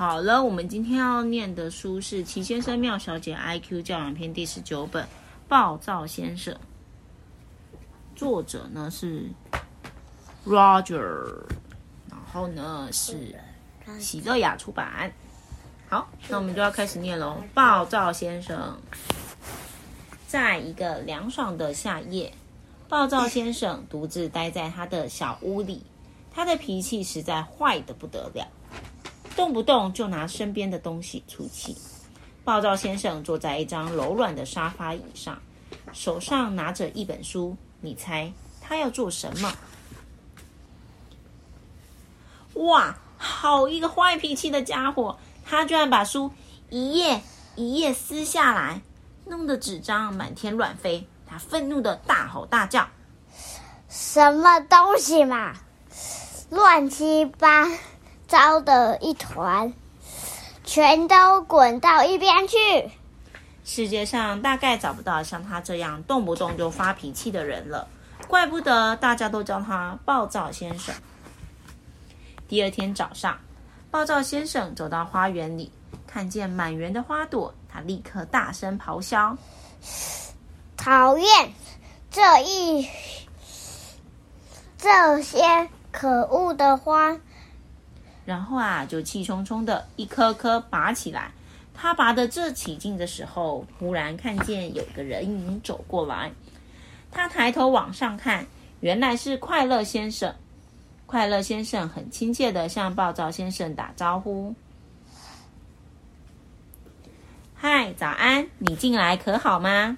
好了，我们今天要念的书是《齐先生妙小姐 IQ 教养篇》第十九本《暴躁先生》，作者呢是 Roger，然后呢是喜乐雅出版。好，那我们就要开始念喽。暴躁先生，在一个凉爽的夏夜，暴躁先生独自待在他的小屋里，他的脾气实在坏的不得了。动不动就拿身边的东西出气。暴躁先生坐在一张柔软的沙发椅上，手上拿着一本书。你猜他要做什么？哇，好一个坏脾气的家伙！他居然把书一页一页撕下来，弄得纸张满天乱飞。他愤怒的大吼大叫：“什么东西嘛，乱七八！”糟的一团，全都滚到一边去！世界上大概找不到像他这样动不动就发脾气的人了，怪不得大家都叫他暴躁先生。第二天早上，暴躁先生走到花园里，看见满园的花朵，他立刻大声咆哮：“讨厌这一这些可恶的花！”然后啊，就气冲冲的一颗颗拔起来。他拔得这起劲的时候，忽然看见有个人影走过来。他抬头往上看，原来是快乐先生。快乐先生很亲切的向暴躁先生打招呼：“嗨，早安！你进来可好吗？”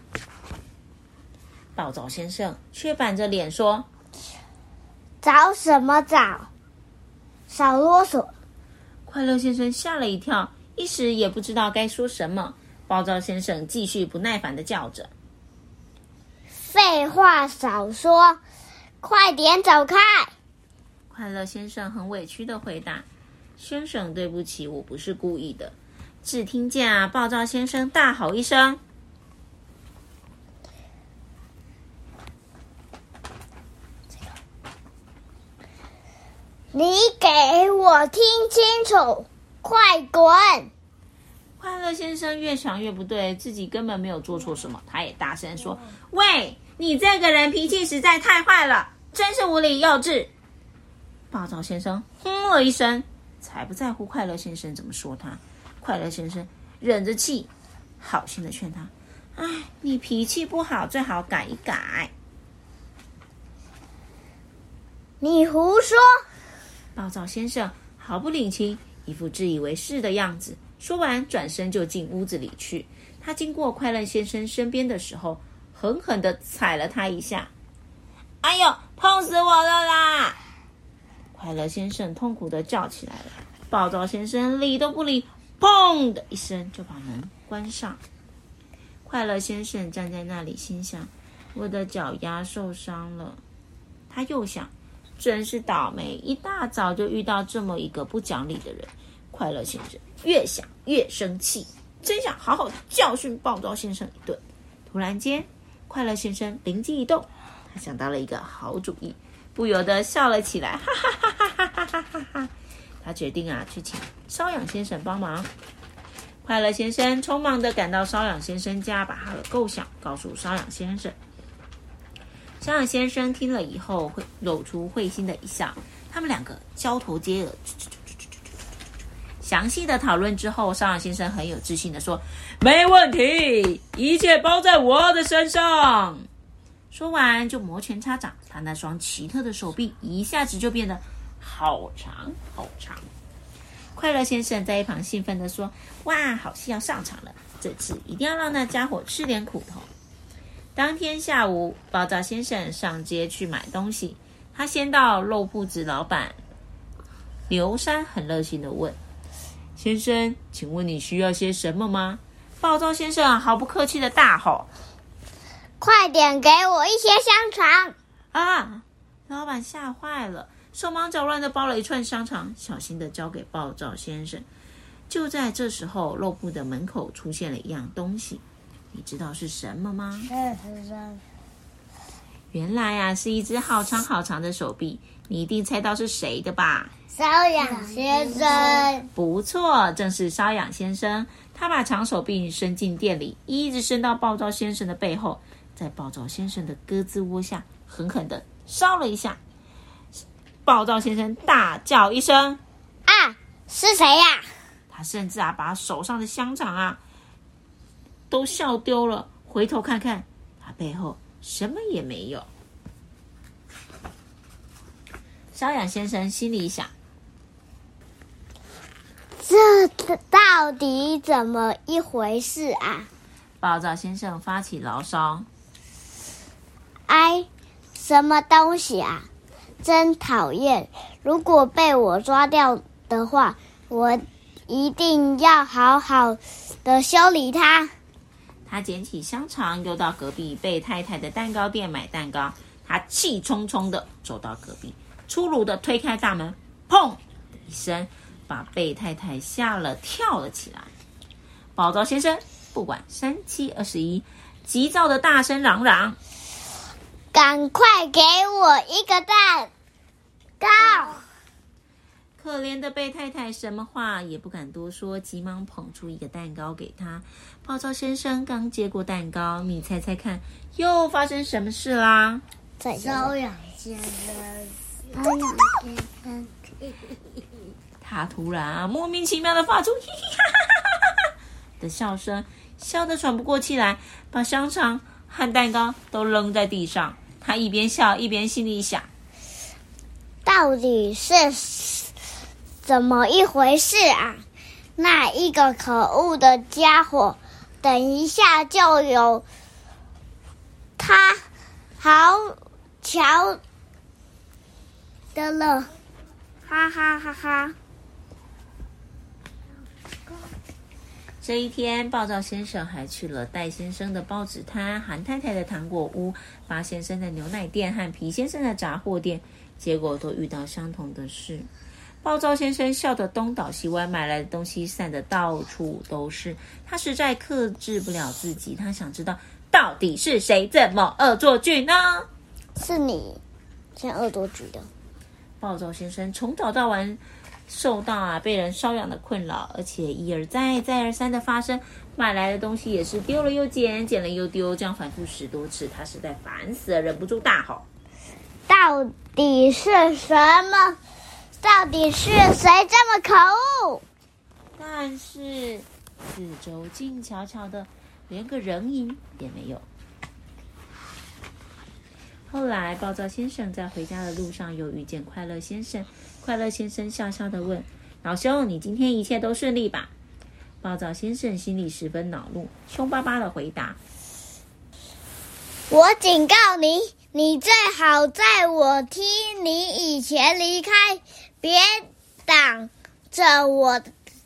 暴躁先生却板着脸说：“找什么找？”少啰嗦！快乐先生吓了一跳，一时也不知道该说什么。暴躁先生继续不耐烦的叫着：“废话少说，快点走开！”快乐先生很委屈的回答：“先生，对不起，我不是故意的。”只听见啊，暴躁先生大吼一声。你给我听清楚，快滚！快乐先生越想越不对，自己根本没有做错什么。他也大声说：“喂，你这个人脾气实在太坏了，真是无理幼稚！”暴躁先生哼了一声，才不在乎快乐先生怎么说他。快乐先生忍着气，好心的劝他：“哎，你脾气不好，最好改一改。”你胡说！暴躁先生毫不领情，一副自以为是的样子。说完，转身就进屋子里去。他经过快乐先生身边的时候，狠狠的踩了他一下。“哎呦，痛死我了啦！”快乐先生痛苦的叫起来了。暴躁先生理都不理，砰的一声就把门关上。快乐先生站在那里，心想：“我的脚丫受伤了。”他又想。真是倒霉！一大早就遇到这么一个不讲理的人。快乐先生越想越生气，真想好好教训暴躁先生一顿。突然间，快乐先生灵机一动，他想到了一个好主意，不由得笑了起来，哈哈哈哈哈哈哈哈哈！他决定啊，去请瘙痒先生帮忙。快乐先生匆忙的赶到瘙痒先生家，把他的构想告诉瘙痒先生。小养先生听了以后，会露出会心的一笑。他们两个交头接耳，详细的讨论之后，小养先生很有自信的说：“没问题，一切包在我的身上。”说完就摩拳擦掌，他那双奇特的手臂一下子就变得好长好长。快乐先生在一旁兴奋的说：“哇，好戏要上场了！这次一定要让那家伙吃点苦头。”当天下午，暴躁先生上街去买东西。他先到肉铺子老板刘山，很热心的问：“先生，请问你需要些什么吗？”暴躁先生毫不客气的大吼：“快点给我一些香肠！”啊！老板吓坏了，手忙脚乱的包了一串香肠，小心的交给暴躁先生。就在这时候，肉铺的门口出现了一样东西。你知道是什么吗？原来啊，是一只好长好长的手臂。你一定猜到是谁的吧？瘙痒先生，不错，正是瘙痒先生。他把长手臂伸进店里，一直伸到暴躁先生的背后，在暴躁先生的胳肢窝下狠狠的烧了一下。暴躁先生大叫一声：“啊，是谁呀？”他甚至啊，把手上的香肠啊都笑丢了。回头看看，他背后什么也没有。瘙痒先生心里想。这到底怎么一回事啊？暴躁先生发起牢骚：“哎，什么东西啊？真讨厌！如果被我抓掉的话，我一定要好好的修理它。”他捡起香肠，又到隔壁贝太太的蛋糕店买蛋糕。他气冲冲的走到隔壁，粗鲁的推开大门，砰的一声。把贝太太吓了，跳了起来。暴躁先生不管三七二十一，急躁的大声嚷嚷：“赶快给我一个蛋糕！”可怜的贝太太什么话也不敢多说，急忙捧出一个蛋糕给他。暴躁先生刚接过蛋糕，你猜猜看，又发生什么事啦？瘙痒先生，瘙痒先生。他突然啊，莫名其妙的发出“嘻嘻哈哈哈哈”的笑声，笑得喘不过气来，把香肠和蛋糕都扔在地上。他一边笑一边心里想：“到底是怎么一回事啊？那一个可恶的家伙，等一下就有他，好巧的了，哈哈哈哈！”这一天，暴躁先生还去了戴先生的报纸摊、韩太太的糖果屋、八先生的牛奶店和皮先生的杂货店，结果都遇到相同的事。暴躁先生笑得东倒西歪，买来的东西散得到处都是。他实在克制不了自己，他想知道到底是谁这么恶作剧呢？是你先恶作剧的。暴躁先生从早到晚。受到啊被人瘙痒的困扰，而且一而再、再而三的发生。买来的东西也是丢了又捡，捡了又丢，这样反复十多次，他实在烦死了，忍不住大吼：“到底是什么？到底是谁这么可恶？”但是四周静悄悄的，连个人影也没有。后来，暴躁先生在回家的路上又遇见快乐先生。快乐先生笑笑的问：“老兄，你今天一切都顺利吧？”暴躁先生心里十分恼怒，凶巴巴的回答：“我警告你，你最好在我踢你以前离开，别挡着我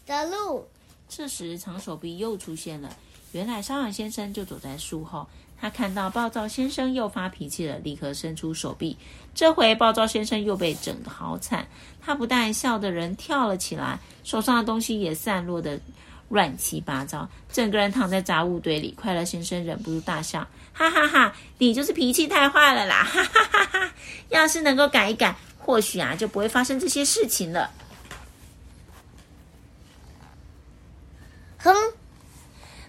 的路。”这时，长手臂又出现了。原来，沙朗先生就走在树后。他看到暴躁先生又发脾气了，立刻伸出手臂。这回暴躁先生又被整得好惨，他不但笑得人跳了起来，手上的东西也散落的乱七八糟，整个人躺在杂物堆里。快乐先生忍不住大笑：“哈哈哈！你就是脾气太坏了啦！哈哈哈哈！要是能够改一改，或许啊就不会发生这些事情了。”哼！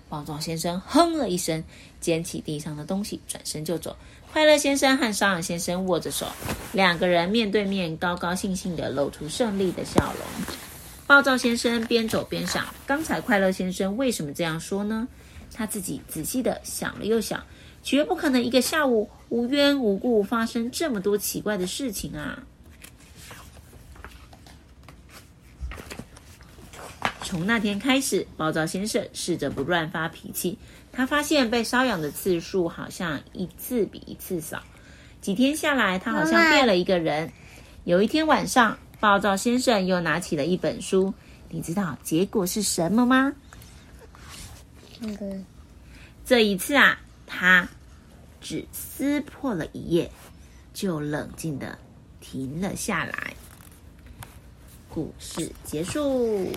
暴躁先生哼了一声。捡起地上的东西，转身就走。快乐先生和沙朗先生握着手，两个人面对面，高高兴兴地露出胜利的笑容。暴躁先生边走边想：刚才快乐先生为什么这样说呢？他自己仔细地想了又想，绝不可能一个下午无缘无故发生这么多奇怪的事情啊！从那天开始，暴躁先生试着不乱发脾气。他发现被瘙痒的次数好像一次比一次少。几天下来，他好像变了一个人。有一天晚上，暴躁先生又拿起了一本书。你知道结果是什么吗？那个，这一次啊，他只撕破了一页，就冷静的停了下来。故事结束。